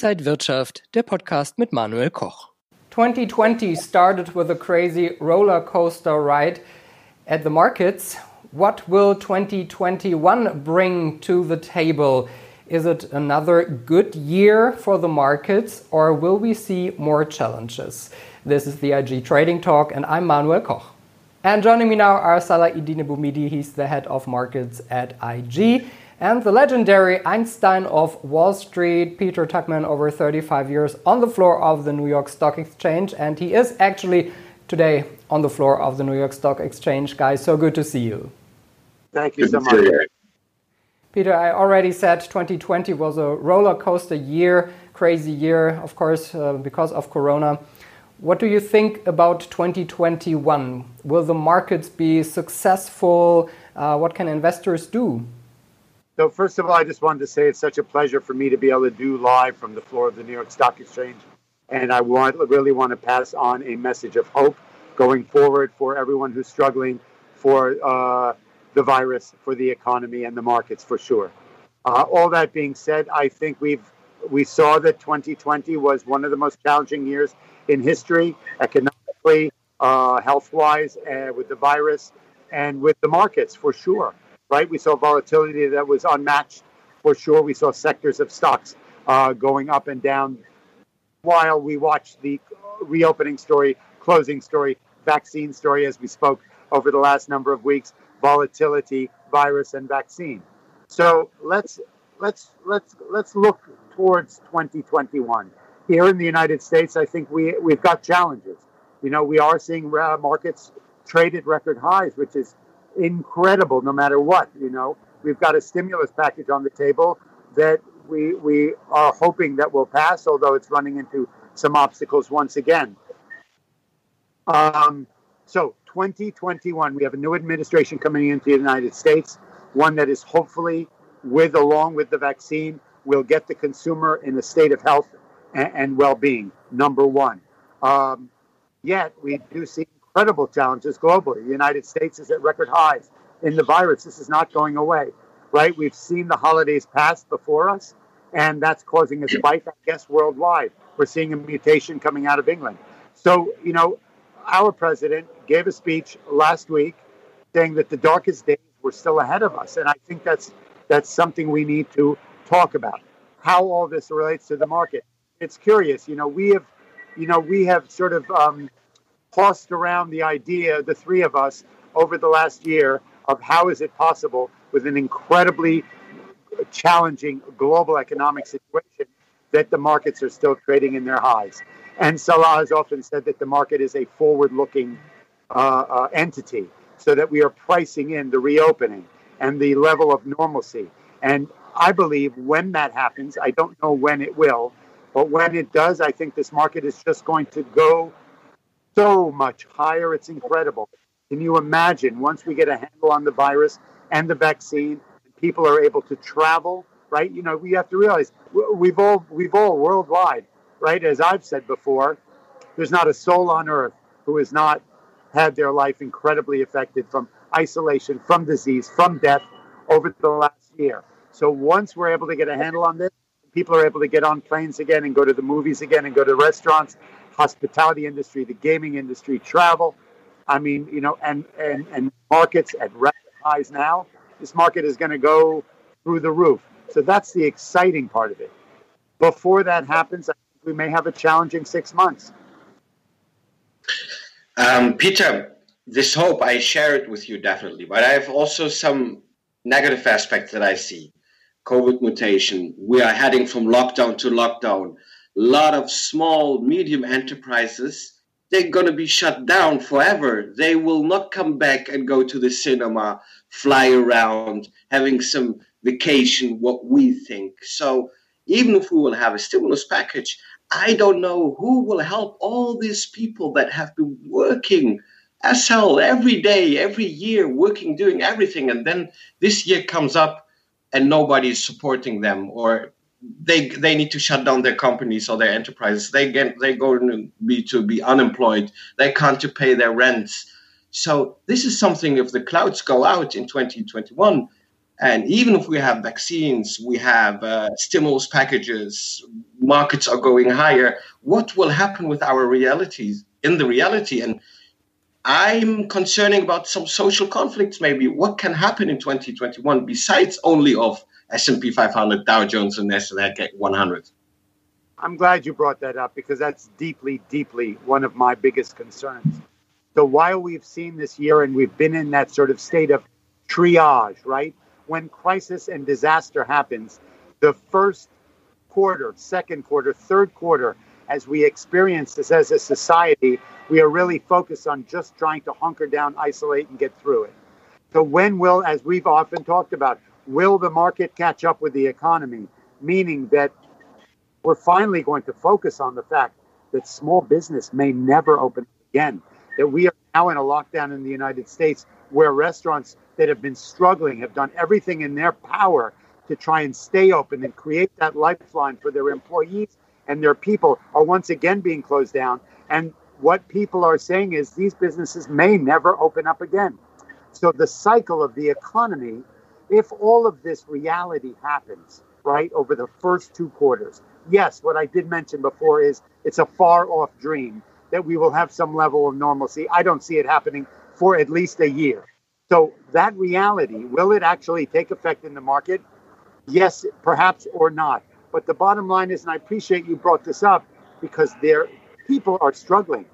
Inside Wirtschaft, der Podcast mit Manuel Koch. 2020 started with a crazy roller coaster ride at the markets. What will 2021 bring to the table? Is it another good year for the markets or will we see more challenges? This is the IG Trading Talk and I'm Manuel Koch. And joining me now are Salah Eddine Bouhmidi, he's the head of markets at IG, and the legendary Einstein of Wall Street, Peter Tuchman, over 35 years on the floor of the New York Stock Exchange, and he is actually today on the floor of the New York Stock Exchange. Guys, so good to see you. Thank you so much. Peter, I already said 2020 was a roller coaster year, crazy year, of course, uh, because of Corona. What do you think about 2021? Will the markets be successful? Uh, what can investors do? So, first of all, I just wanted to say it's such a pleasure for me to be able to do live from the floor of the New York Stock Exchange. And I want, really want to pass on a message of hope going forward for everyone who's struggling for uh, the virus, for the economy and the markets for sure. Uh, all that being said, I think we've we saw that 2020 was one of the most challenging years in history, economically, uh, health-wise, uh, with the virus, and with the markets for sure. Right? We saw volatility that was unmatched for sure. We saw sectors of stocks uh, going up and down, while we watched the reopening story, closing story, vaccine story, as we spoke over the last number of weeks volatility, virus, and vaccine. So let's let's let's let's look towards 2021. Here in the United States, I think we we've got challenges. You know, we are seeing uh, markets trade at record highs, which is incredible. No matter what, you know, we've got a stimulus package on the table that we we are hoping that will pass, although it's running into some obstacles once again. Um, so 2021, we have a new administration coming into the United States, one that is hopefully, with along with the vaccine, will get the consumer in a state of health and, and well-being. Number one. Um, yet we do see incredible challenges globally. The United States is at record highs in the virus. This is not going away, right? We've seen the holidays pass before us, and that's causing a spike, I guess, worldwide. We're seeing a mutation coming out of England. So, you know, our president gave a speech last week saying that the darkest days were still ahead of us, and I think that's that's something we need to talk about. How all this relates to the market. It's curious, you know. We have, you know, we have sort of um, tossed around the idea, the three of us, over the last year of how is it possible with an incredibly challenging global economic situation that the markets are still trading in their highs. And Salah has often said that the market is a forward looking uh, uh, entity, so that we are pricing in the reopening and the level of normalcy. And I believe when that happens, I don't know when it will, but when it does, I think this market is just going to go so much higher. It's incredible. Can you imagine once we get a handle on the virus and the vaccine, and people are able to travel, right? You know, we have to realize we've all we've all worldwide right? As I've said before, there's not a soul on earth who has not had their life incredibly affected from isolation, from disease, from death over the last year. So once we're able to get a handle on this, people are able to get on planes again and go to the movies again and go to restaurants, hospitality industry, the gaming industry, travel. I mean, you know, and and and markets at record highs now. This market is going to go through the roof. So that's the exciting part of it. Before that happens, I think we may have a challenging six months. Um, Peter, this hope I share it with you definitely, but I have also some negative aspects that I see. COVID mutation. We are heading from lockdown to lockdown. Lot of small, medium enterprises, they're going to be shut down forever. They will not come back and go to the cinema, fly around, having some vacation, what we think. So even if we will have a stimulus package, I don't know who will help all these people that have been working as hell every day, every year, working, doing everything. And then this year comes up and nobody is supporting them or they they need to shut down their companies or their enterprises. They get they're going to be to be unemployed. They can't to pay their rents. So this is something if the clouds go out in 2021, And even if we have vaccines, we have uh, stimulus packages, markets are going higher. What will happen with our realities in the reality? And I'm concerning about some social conflicts. Maybe what can happen in 2021 besides only of S&P 500, Dow Jones, and Nasdaq 100. I'm glad you brought that up because that's deeply, deeply one of my biggest concerns. So while we've seen this year and we've been in that sort of state of triage, right? When crisis and disaster happens, the first quarter, second quarter, third quarter, as we experience this as a society, we are really focused on just trying to hunker down, isolate, and get through it. So when will, as we've often talked about, will the market catch up with the economy? Meaning that we're finally going to focus on the fact that small business may never open again. That we are now in a lockdown in the United States where restaurants that have been struggling have done everything in their power to try and stay open and create that lifeline for their employees and their people are once again being closed down. And what people are saying is these businesses may never open up again. So the cycle of the economy, if all of this reality happens, right, over the first two quarters, yes, what I did mention before is it's a far off dream that we will have some level of normalcy. I don't see it happening for at least a year. So that reality, will it actually take effect in the market? Yes, perhaps or not. But the bottom line is, and I appreciate you brought this up because there people are struggling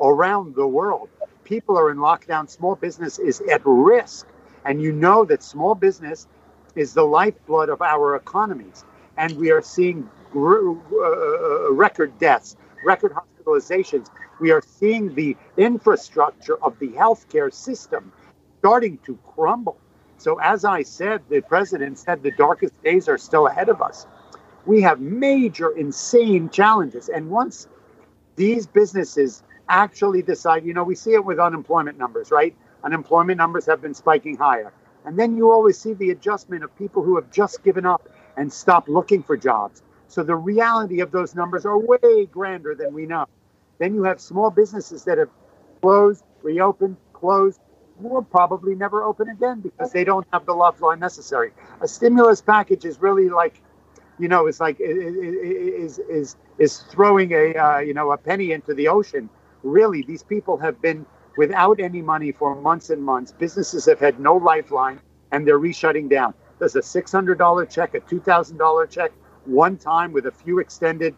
around the world. People are in lockdown. Small business is at risk. And you know that small business is the lifeblood of our economies. And we are seeing uh, record deaths, record hospitalizations. We are seeing the infrastructure of the healthcare system starting to crumble. So, as I said, the president said the darkest days are still ahead of us. We have major, insane challenges. And once these businesses actually decide, you know, we see it with unemployment numbers, right? Unemployment numbers have been spiking higher. And then you always see the adjustment of people who have just given up and stopped looking for jobs. So the reality of those numbers are way grander than we know. Then you have small businesses that have closed, reopened, closed, will probably never open again because they don't have the love line necessary. A stimulus package is really like, you know, it's like is is is throwing a uh, you know a penny into the ocean. Really, these people have been without any money for months and months. Businesses have had no lifeline, and they're re-shutting down. Does a six hundred dollar check, a two thousand dollar check, one time with a few extended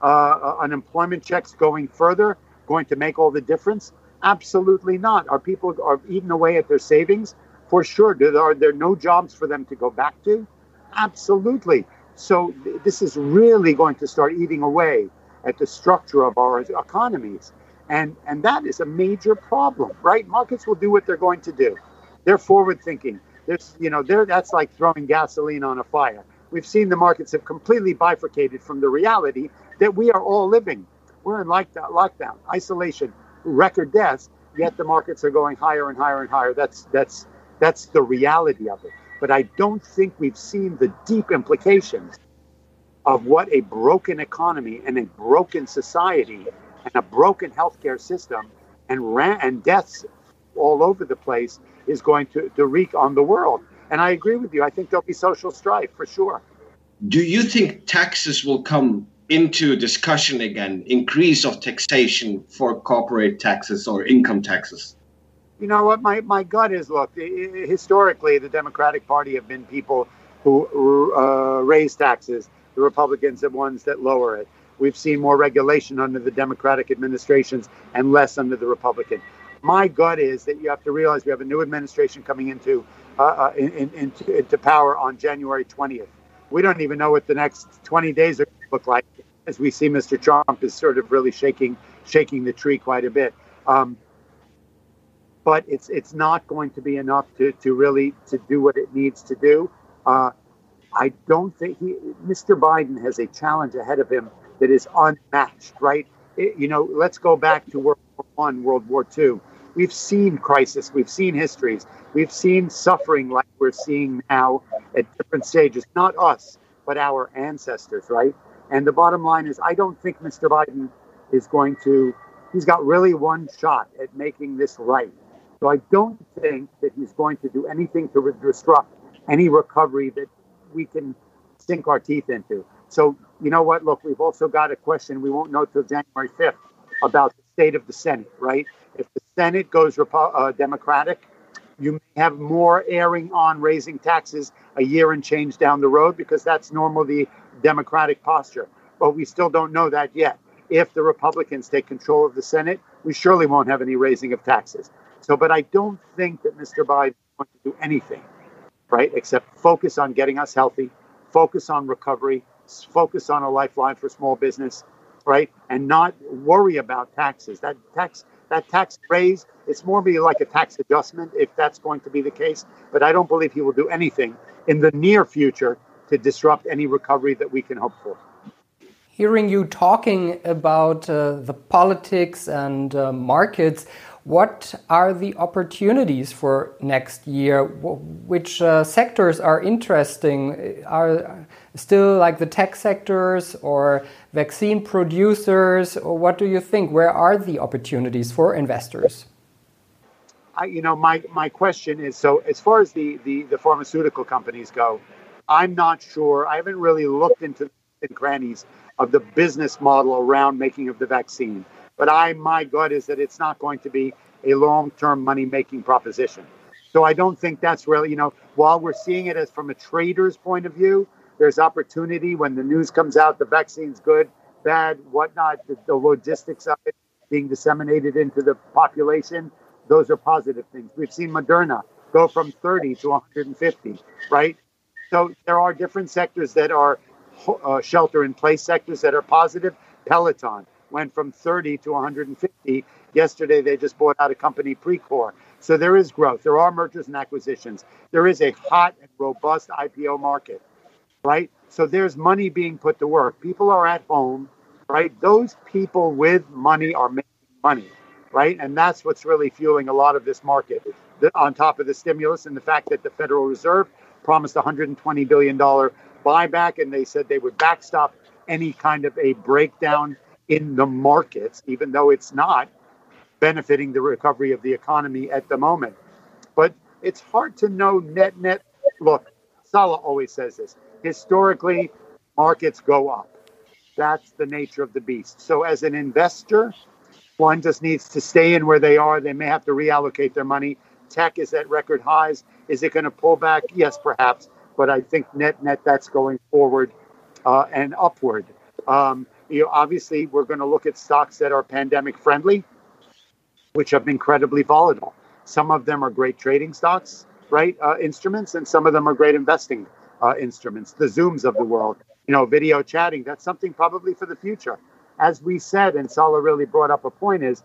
uh, uh, unemployment checks going further going to make all the difference? Absolutely not. Are people are eating away at their savings? For sure. Are there no jobs for them to go back to? Absolutely. So this is really going to start eating away at the structure of our economies. And, and that is a major problem, right? Markets will do what they're going to do. They're forward thinking. There's, you know, they're, that's like throwing gasoline on a fire we've seen the markets have completely bifurcated from the reality that we are all living. We're in like lockdown, isolation, record deaths, yet the markets are going higher and higher and higher. That's that's that's the reality of it. But I don't think we've seen the deep implications of what a broken economy and a broken society and a broken healthcare system and ran- and deaths all over the place is going to, to wreak on the world. And I agree with you. I think there'll be social strife for sure. Do you think taxes will come into discussion again? Increase of taxation for corporate taxes or income taxes? You know what? My, my gut is look, historically, the Democratic Party have been people who uh, raise taxes, the Republicans are ones that lower it. We've seen more regulation under the Democratic administrations and less under the Republican. My gut is that you have to realize we have a new administration coming into uh, uh, in, in, into, into power on January 20th. We don't even know what the next 20 days are going to look like, as we see Mr. Trump is sort of really shaking shaking the tree quite a bit. Um, but it's it's not going to be enough to, to really to do what it needs to do. Uh, I don't think he, Mr. Biden has a challenge ahead of him that is unmatched. Right? It, you know, let's go back to World War One, World War Two. We've seen crisis, we've seen histories, we've seen suffering like we're seeing now at different stages. Not us, but our ancestors, right? And the bottom line is, I don't think Mr. Biden is going to, he's got really one shot at making this right. So I don't think that he's going to do anything to disrupt any recovery that we can sink our teeth into. So, you know what? Look, we've also got a question we won't know till January 5th about the state of the Senate, right? If the Senate goes Repo- uh, Democratic, you may have more airing on raising taxes a year and change down the road because that's normally the Democratic posture. But we still don't know that yet. If the Republicans take control of the Senate, we surely won't have any raising of taxes. So, but I don't think that Mr. Biden going to do anything, right, except focus on getting us healthy, focus on recovery, focus on a lifeline for small business, right, and not worry about taxes. That tax that tax raise, it's more be like a tax adjustment if that's going to be the case. But I don't believe he will do anything in the near future to disrupt any recovery that we can hope for. Hearing you talking about uh, the politics and uh, markets, what are the opportunities for next year? Which uh, sectors are interesting? Are still like the tech sectors or vaccine producers? Or what do you think? Where are the opportunities for investors? I, you know, my, my question is so as far as the, the, the pharmaceutical companies go, I'm not sure. I haven't really looked into the crannies of the business model around making of the vaccine. But I, my gut is that it's not going to be a long-term money-making proposition. So I don't think that's really, you know, while we're seeing it as from a trader's point of view, there's opportunity when the news comes out, the vaccine's good, bad, whatnot, the, the logistics of it being disseminated into the population, those are positive things. We've seen Moderna go from 30 to 150, right? So there are different sectors that are uh, shelter in place sectors that are positive. Peloton, went from 30 to 150. Yesterday, they just bought out a company, Precor. So there is growth. There are mergers and acquisitions. There is a hot and robust IPO market, right? So there's money being put to work. People are at home, right? Those people with money are making money, right? And that's what's really fueling a lot of this market. The, on top of the stimulus and the fact that the Federal Reserve promised $120 billion buyback and they said they would backstop any kind of a breakdown in the markets, even though it's not benefiting the recovery of the economy at the moment. But it's hard to know net net. Look, Salah always says this. Historically, markets go up. That's the nature of the beast. So as an investor, one just needs to stay in where they are. They may have to reallocate their money. Tech is at record highs. Is it going to pull back? Yes, perhaps. But I think net net that's going forward uh, and upward. Um, you know, obviously, we're going to look at stocks that are pandemic friendly, which have been incredibly volatile. Some of them are great trading stocks, right? Uh, instruments, and some of them are great investing uh, instruments. The Zooms of the world, you know, video chatting. That's something probably for the future. As we said, and Salah really brought up a point, is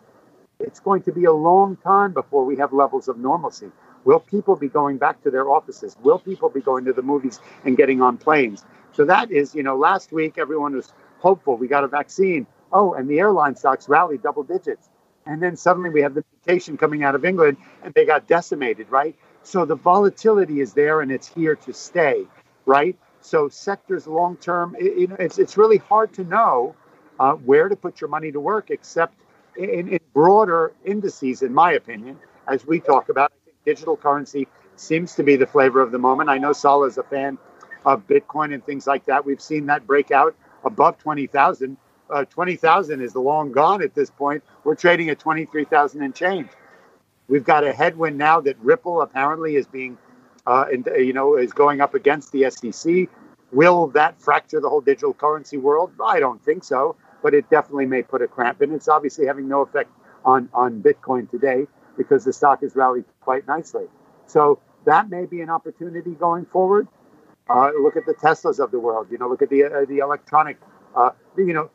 it's going to be a long time before we have levels of normalcy. Will people be going back to their offices? Will people be going to the movies and getting on planes? So that is, you know, last week everyone was hopeful. We got a vaccine. Oh, and the airline stocks rallied double digits. And then suddenly we have the mutation coming out of England and they got decimated, right? So the volatility is there and it's here to stay, right? So sectors long term, it, it's, it's really hard to know uh, where to put your money to work, except in, in broader indices, in my opinion, as we talk about. I think digital currency seems to be the flavor of the moment. I know Salah is a fan of Bitcoin and things like that. We've seen that break out above 20,000. Uh, 20,000 is long gone at this point. We're trading at 23,000 and change. We've got a headwind now that Ripple apparently is being, uh, and, you know, is going up against the SEC. Will that fracture the whole digital currency world? I don't think so, but it definitely may put a cramp in. It's obviously having no effect on, on Bitcoin today because the stock has rallied quite nicely. So that may be an opportunity going forward. Uh, look at the Teslas of the world. You know, look at the uh, the electronic. Uh, you know,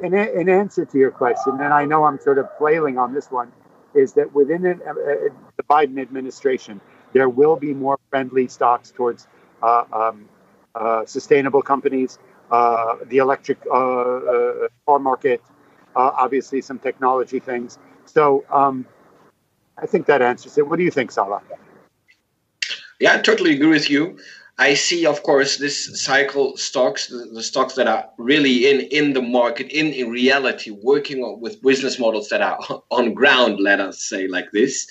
in, in answer to your question, and I know I'm sort of flailing on this one, is that within it, uh, uh, the Biden administration, there will be more friendly stocks towards uh, um, sustainable companies, the electric car market, obviously some technology things. So um, I think that answers it. What do you think, Salah? Yeah, I totally agree with you. I see, of course, this cycle stocks, the, stocks that are really in in the market, in, in reality, working with business models that are on ground. Let us say like this.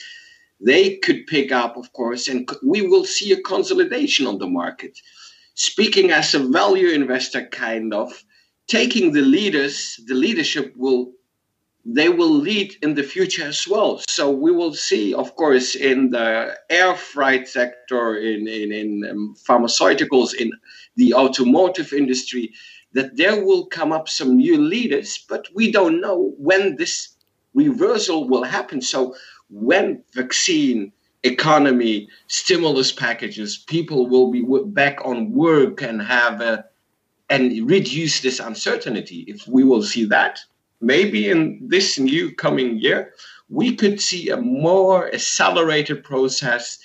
they could pick up, of course, and we will see a consolidation on the market. Speaking as a value investor, kind of taking the leaders, the leadership will they will lead in the future as well. So we will see, of course, in the air freight sector, in in, in um, pharmaceuticals, in the automotive industry, that there will come up some new leaders, but we don't know when this reversal will happen. So when vaccine economy stimulus packages people will be back on work and have a, and reduce this uncertainty if we will see that maybe in this new coming year we could see a more accelerated process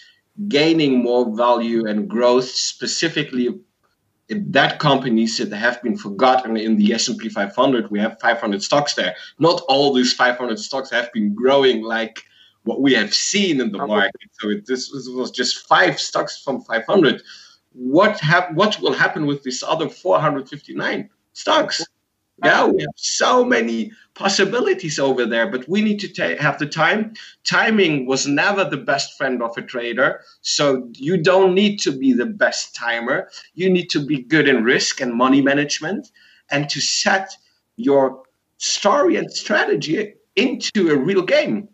gaining more value and growth specifically that companies that have been forgotten in the S&P 500 we have 500 stocks there not all these 500 stocks have been growing like what we have seen in the market. So it, this was just five stocks from 500. What hap- What will happen with these other 459 stocks? Yeah, we have so many possibilities over there, but we need to ta- have the time. Timing was never the best friend of a trader, so you don't need to be the best timer. You need to be good in risk and money management, and to set your story and strategy into a real game.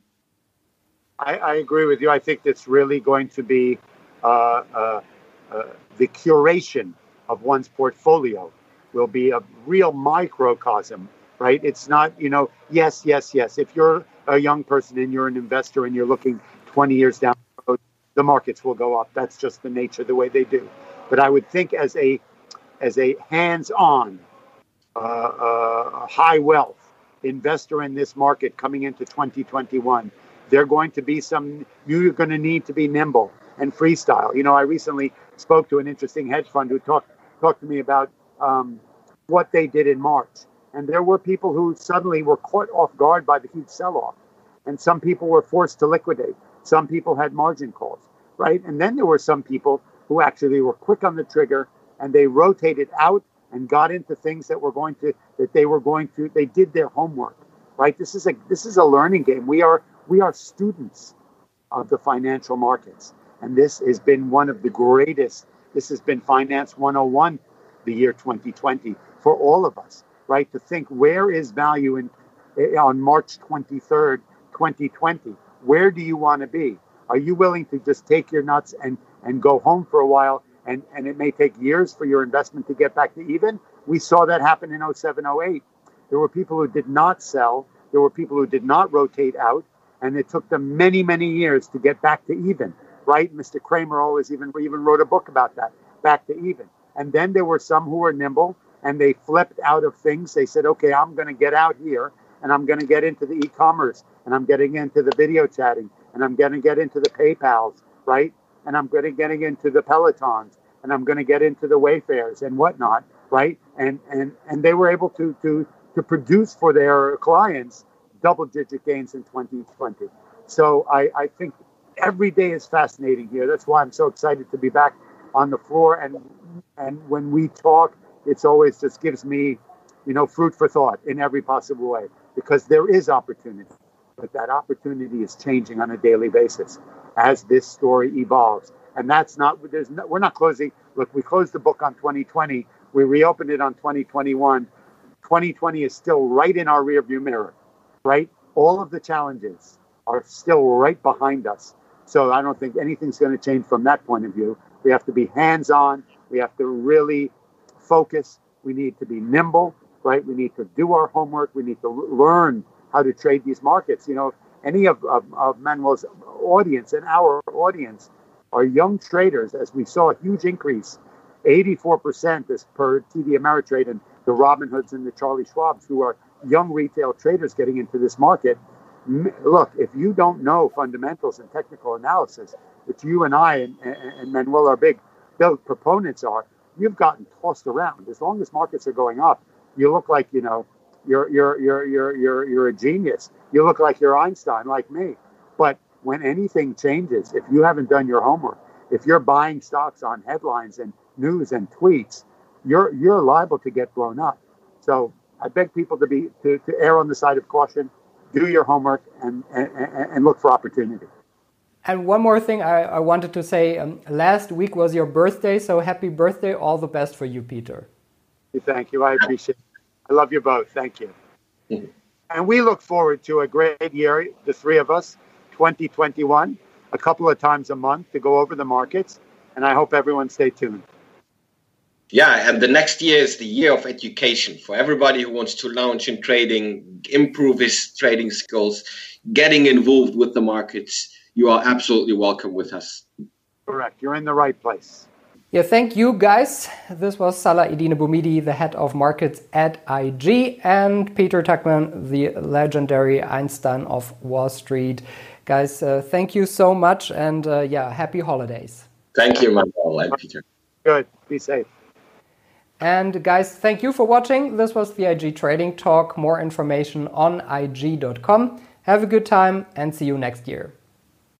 I, I, agree with you. I think it's really going to be uh, uh, uh, the curation of one's portfolio will be a real microcosm, right? It's not, you know, yes, yes, yes. If you're a young person and you're an investor and you're looking 20 years down the road, the markets will go up. That's just the nature, the way they do. But I would think as a as a hands-on, uh, uh, high wealth investor in this market coming into 2021 they're going to be some, you're going to need to be nimble and freestyle. You know, I recently spoke to an interesting hedge fund who talked, talked to me about um, what they did in March. And there were people who suddenly were caught off guard by the huge sell off. And some people were forced to liquidate. Some people had margin calls, right? And then there were some people who actually were quick on the trigger and they rotated out and got into things that were going to that they were going to they did their homework right this is a this is a learning game we are we are students of the financial markets. And this has been one of the greatest, this has been Finance 101, the year 2020, for all of us, right? To think where is value in eh, on March 23rd, 2020? Where do you want to be? Are you willing to just take your nuts and, and go home for a while? And, and it may take years for your investment to get back to even. We saw that happen in 07, 08. There were people who did not sell. There were people who did not rotate out and it took them many, many years to get back to even. Right? Mr. Cramer always even even wrote a book about that, back to even. And then there were some who were nimble and they flipped out of things. They said, "Okay, I'm going to get out here and I'm going to get into the e-commerce and I'm getting into the video chatting and I'm going to get into the PayPal's, right? And I'm going to getting into the Pelotons and I'm going to get into the Wayfairs and whatnot, right? And and and they were able to to to produce for their clients double digit gains in 2020. So I, I think every day is fascinating here. That's why I'm so excited to be back on the floor. And and when we talk, it's always just gives me, you know, fruit for thought in every possible way because there is opportunity, but that opportunity is changing on a daily basis as this story evolves. And that's not there's no, we're not closing. Look, we closed the book on 2020. We reopened it on 2021. 2020 is still right in our rearview mirror right? All of the challenges are still right behind us. So I don't think anything's going to change from that point of view. We have to be hands on. We have to really focus. We need to be nimble, right? We need to do our homework. We need to learn how to trade these markets. You know, any of, of, of Manuel's audience and our audience are young traders, as we saw a huge increase 84% is per TD Ameritrade and the Robinhoods and the Charlie Schwabs, who are young retail traders getting into this market. Look, if you don't know fundamentals and technical analysis, which you and I and, and Manuel are big, big proponents are, you've gotten tossed around. As long as markets are going up, you look like you know you're you're you're you're you're you're a genius. You look like you're Einstein, like me. But when anything changes, if you haven't done your homework, if you're buying stocks on headlines and news and tweets, you're you're liable to get blown up. So I beg people to be to, to err on the side of caution, do your homework, and, and, and look for opportunity. And one more thing I, I wanted to say um, last week was your birthday, so happy birthday. All the best for you, Peter. Thank you. I appreciate it. I love you both. Thank you. Mm-hmm. And we look forward to a great year, the three of us, 2021, a couple of times a month to go over the markets. And I hope everyone stay tuned. Yeah, and the next year is the year of education for everybody who wants to launch in trading, improve his trading skills, getting involved with the markets you are absolutely welcome with us. Correct. You're in the right place. Yeah, thank you guys. This was Salah Eddine Bouhmidi, the head of markets at IG, and Peter Tuchman, the legendary Einstein of Wall Street. Guys, uh, thank you so much, and uh, yeah, happy holidays. Thank you, Manuel and Peter. Good. Be safe. And guys, thank you for watching. This was the IG Trading Talk. More information on IG.com. Have a good time and see you next year.